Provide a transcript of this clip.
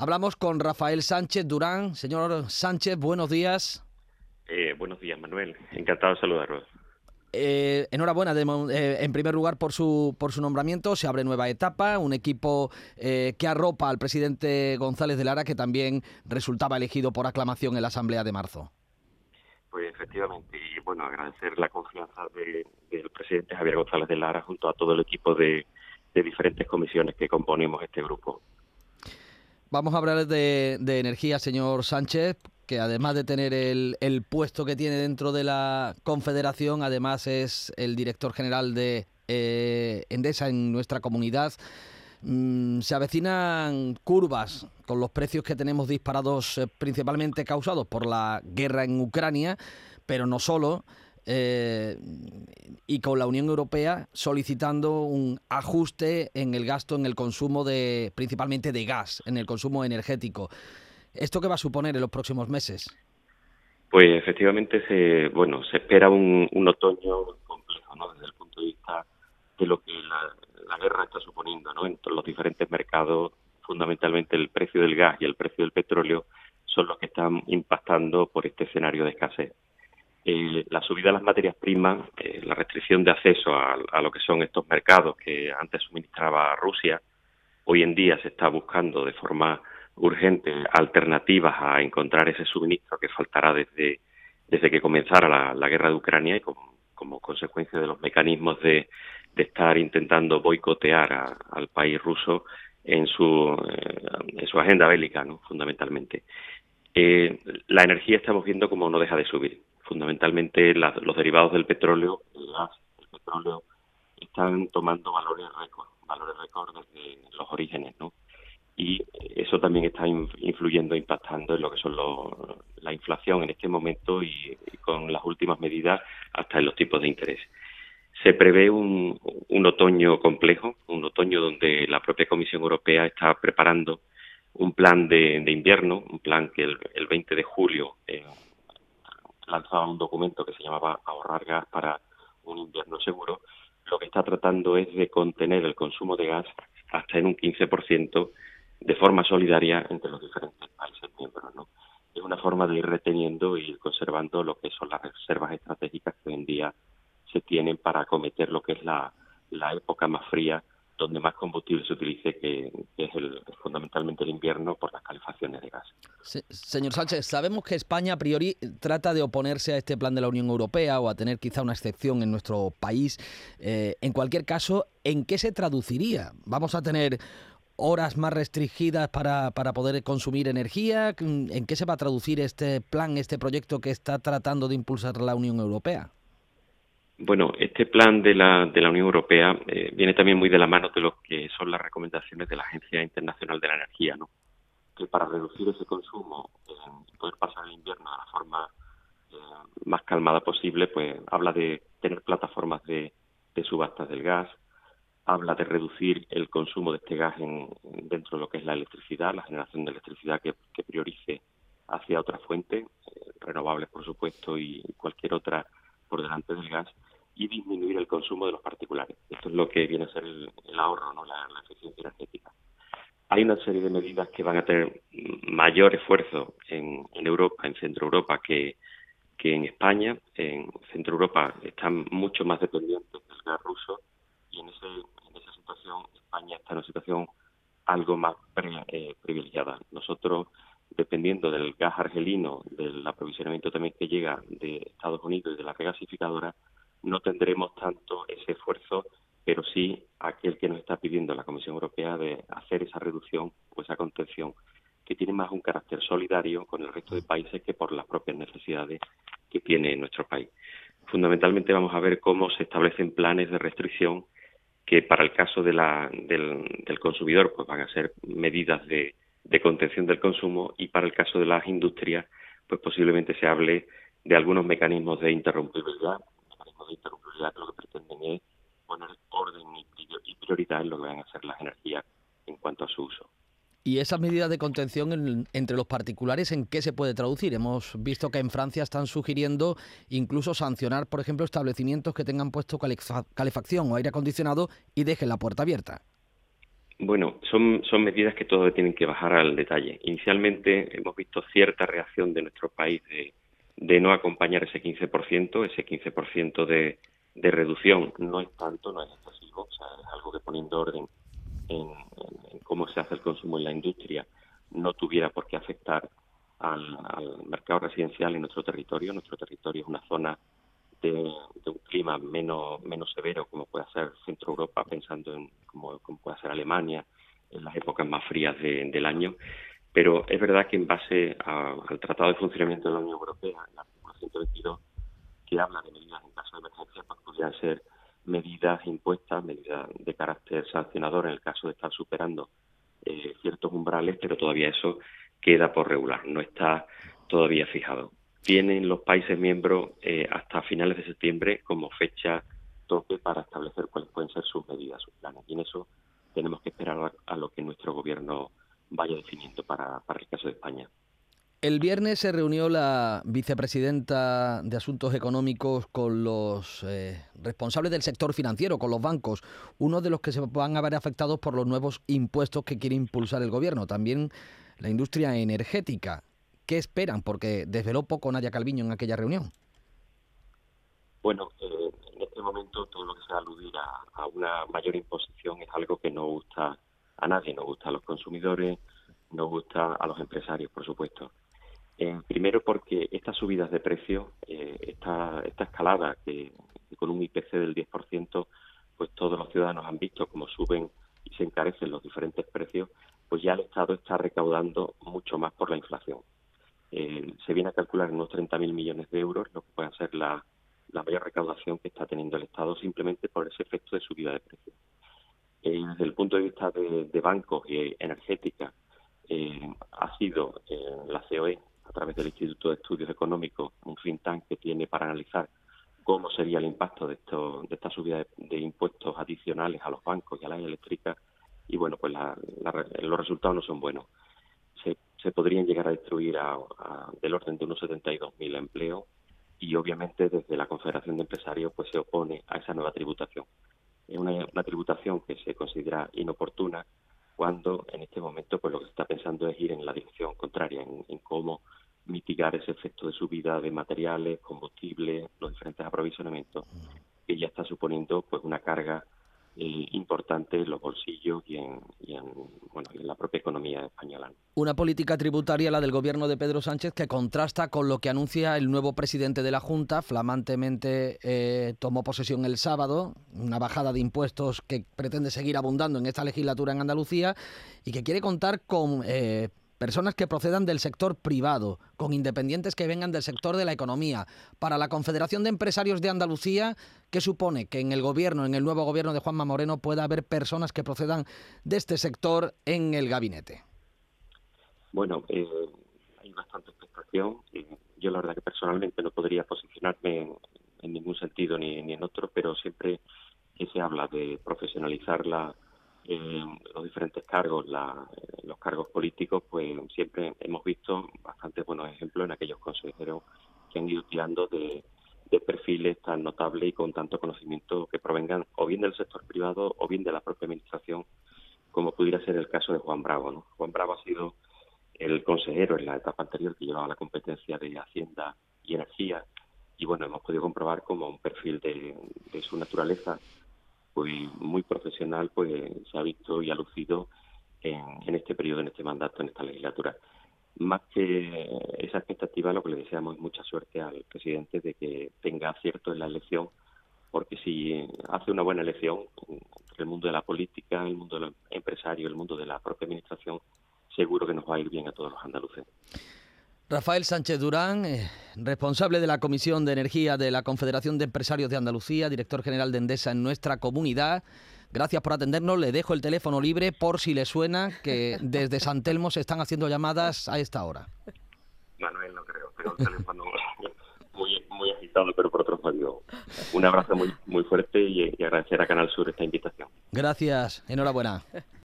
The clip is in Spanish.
Hablamos con Rafael Sánchez Durán. Señor Sánchez, buenos días. Eh, buenos días, Manuel. Encantado de saludarlos. Eh, enhorabuena, eh, en primer lugar, por su, por su nombramiento. Se abre nueva etapa, un equipo que arropa al presidente González de Lara, que también resultaba elegido por aclamación en la Asamblea de marzo. Pues efectivamente, y bueno, agradecer la confianza del presidente Javier González de Lara junto a todo el equipo de, diferentes comisiones que componemos este grupo. Vamos a hablar de, energía, señor Sánchez, que además de tener el, puesto que tiene dentro de la Confederación, además es el director general de eh, Endesa en nuestra comunidad. Mm, se avecinan curvas con los precios que tenemos disparados eh, principalmente causados por la guerra en Ucrania, pero no solo. Eh, y con la Unión Europea solicitando un ajuste en el gasto, en el consumo de, principalmente de gas, en el consumo energético. ¿Esto qué va a suponer en los próximos meses? Pues efectivamente se, bueno, se espera un, otoño complejo, ¿no? Desde el punto de vista de lo que la, la guerra está suponiendo ¿no? entre los diferentes mercados, fundamentalmente el precio del gas y el precio del petróleo son los que están impactando por este escenario de escasez. Eh, la subida de las materias primas, eh, la restricción de acceso a, a, lo que son estos mercados que antes suministraba Rusia, hoy en día se está buscando de forma urgente alternativas a encontrar ese suministro que faltará desde, desde que comenzara la, guerra de Ucrania y como, consecuencia de los mecanismos de, de estar intentando boicotear al país ruso en su, eh, en su agenda bélica, ¿no? fundamentalmente. Eh, la energía estamos viendo como no deja de subir. Fundamentalmente los derivados del petróleo, el gas, el petróleo, están tomando valores récord, valores récord desde los orígenes, ¿no? Y eso también está influyendo, impactando en lo que son la inflación en este momento y, con las últimas medidas hasta en los tipos de interés. Se prevé un otoño complejo, un otoño donde la propia Comisión Europea está preparando un plan de, invierno, un plan que el, el 20 de julio eh, lanzaba un documento que se llamaba Ahorrar gas para un invierno seguro. Lo que está tratando es de contener el consumo de gas hasta en un 15% de forma solidaria entre los diferentes países miembros. ¿no? Es una forma de ir reteniendo y conservando lo que son las reservas estratégicas que hoy en día se tienen para acometer lo que es la, la época más fría donde más combustible se utilice, que, es el, fundamentalmente el invierno por las calefacciones de gas. señor Sánchez, sabemos que España a priori trata de oponerse a este plan de la Unión Europea o a tener quizá una excepción en nuestro país. Eh, en cualquier caso, ¿en qué se traduciría? ¿Vamos a tener horas más restringidas para, para poder consumir energía? ¿En qué se va a traducir este plan, este proyecto que está tratando de impulsar la Unión Europea? Bueno, este plan de la, de la Unión Europea eh, viene también muy de la mano de lo que son las recomendaciones de la Agencia Internacional de la Energía, ¿no? Que para reducir ese consumo y eh, poder pasar el invierno de la forma eh, más calmada posible, pues habla de tener plataformas de, subastas del gas, habla de reducir el consumo de este gas en, dentro de lo que es la electricidad, la generación de electricidad que, que priorice hacia otra fuente, renovables por supuesto, y cualquier otra por delante del gas y disminuir el consumo de los particulares. Esto es lo que viene a ser el, ahorro, no la, eficiencia energética. Hay una serie de medidas que van a tener mayor esfuerzo en, Europa, en Centro Europa, que, en España. En Centro Europa están mucho más dependientes del gas ruso y en esa situación España está en una situación algo más eh, privilegiada. Nosotros, dependiendo del gas argelino, del aprovisionamiento también que llega de Estados Unidos y de la regasificadora, no tendremos tanto ese esfuerzo, pero sí aquel que nos está pidiendo la Comisión Europea de hacer esa reducción o esa contención que tiene más un carácter solidario con el resto de países que por las propias necesidades que tiene nuestro país. Fundamentalmente vamos a ver cómo se establecen planes de restricción que para el caso de la, del, del, consumidor pues van a ser medidas de, de contención del consumo y para el caso de las industrias pues posiblemente se hable de algunos mecanismos de interrumpibilidad de lo que pretenden es poner orden y prioridad en lo que van a ser las energías en cuanto a su uso. ¿Y esas medidas de contención entre los particulares en qué se puede traducir? Hemos visto que en Francia están sugiriendo incluso sancionar, por ejemplo, establecimientos que tengan puesto calefacción o aire acondicionado y dejen la puerta abierta. Bueno, son, son medidas que todavía tienen que bajar al detalle. Inicialmente hemos visto cierta reacción de nuestro país de, de no acompañar ese 15%, ese 15% de, de reducción no es tanto, no es excesivo, o sea, es algo que poniendo orden en, cómo se hace el consumo en la industria no tuviera por qué afectar al, mercado residencial en nuestro territorio. Nuestro territorio es una zona de, un clima menos, menos severo, como puede ser Centro Europa, pensando en como, puede ser Alemania, en las épocas más frías del año. Pero es verdad que en base al Tratado de Funcionamiento de la Unión Europea, el artículo 122, que habla de medidas en caso de emergencia, pues podrían ser medidas impuestas, medidas de carácter sancionador en el caso de estar superando eh, ciertos umbrales, pero todavía eso queda por regular, no está todavía fijado. Tienen los países miembros eh, hasta finales de septiembre como fecha tope para establecer cuáles pueden ser sus medidas, sus planes. Y en eso tenemos que esperar a, lo que nuestro gobierno vaya definiendo para, para el caso de España. El viernes se reunió la vicepresidenta de Asuntos Económicos con los eh, responsables del sector financiero, con los bancos, uno de los que se van a ver afectados por los nuevos impuestos que quiere impulsar el gobierno. También la industria energética. ¿Qué esperan? Porque desveló poco Nadia Calviño en aquella reunión. Bueno, eh, en este momento todo lo que sea aludir a, una mayor imposición es algo que no gusta a nadie, no gusta a los consumidores, no gusta a los empresarios, por supuesto. Eh, primero porque estas subidas de precio, eh, esta, esta escalada que, con un IPC del 10%, pues todos los ciudadanos han visto cómo suben y se encarecen los diferentes precios, pues ya el Estado está recaudando mucho más por la inflación. Eh, se viene a calcular unos 30.000 millones de euros, lo que puede ser la, mayor recaudación que está teniendo el Estado simplemente por ese efecto de subida de precios. Eh, desde el punto de vista de, bancos y energética, eh, ha sido la COE, a través del Instituto de Estudios Económicos, un think tank que tiene para analizar cómo sería el impacto de, esto, de esta subida de, impuestos adicionales a los bancos y a la eléctrica, y bueno, pues los resultados no son buenos. Se, podrían llegar a destruir a, del orden de unos 72.000 empleos y obviamente desde la Confederación de Empresarios pues se opone a esa nueva tributación. Es una, tributación que se considera inoportuna cuando en este momento pues lo que está pensando es ir en la dirección contraria, en, en cómo mitigar ese efecto de subida de materiales, combustibles, los diferentes aprovisionamientos, que ya está suponiendo pues una carga eh, importante en los bolsillos y en, bueno, en la propia economía española. Una política tributaria, la del gobierno de Pedro Sánchez, que contrasta con lo que anuncia el nuevo presidente de la Junta, flamantemente eh, tomó posesión el sábado, una bajada de impuestos que pretende seguir abundando en esta legislatura en Andalucía y que quiere contar con eh, personas que procedan del sector privado, con independientes que vengan del sector de la economía. Para la Confederación de Empresarios de Andalucía, ¿qué supone que en el gobierno, en el nuevo gobierno de Juanma Moreno, pueda haber personas que procedan de este sector en el gabinete? Bueno, eh, hay bastante expectación. yo la verdad que personalmente no podría posicionarme en, ningún sentido ni, ni en otro, pero siempre que se habla de profesionalizar la eh, los diferentes cargos, los cargos políticos, pues siempre hemos visto bastantes buenos ejemplos en aquellos consejeros que han ido tirando de, perfiles tan notables y con tanto conocimiento que provengan o bien del sector privado o bien de la propia administración, como pudiera ser el caso de Juan Bravo. ¿no? Juan Bravo ha sido el consejero en la etapa anterior que llevaba la competencia de Hacienda y Energía y bueno, hemos podido comprobar como un perfil de su naturaleza pues muy profesional, pues se ha visto y ha lucido en, este periodo, en este mandato, en esta legislatura. Más que esa expectativa, lo que le deseamos es mucha suerte al presidente de que tenga acierto en la elección, porque si hace una buena elección el mundo de la política, el mundo del empresario, el mundo de la propia administración, seguro que nos va a ir bien a todos los andaluces. Rafael Sánchez Durán, eh, responsable de la Comisión de Energía de la Confederación de Empresarios de Andalucía, director general de Endesa en nuestra comunidad. Gracias por atendernos. Le dejo el teléfono libre por si le suena que desde San Telmo se están haciendo llamadas a esta hora. Manuel, no creo. Tengo el teléfono muy, muy agitado, pero por otro lado, un abrazo muy, muy fuerte y, y agradecer a Canal Sur esta invitación. Gracias. Enhorabuena.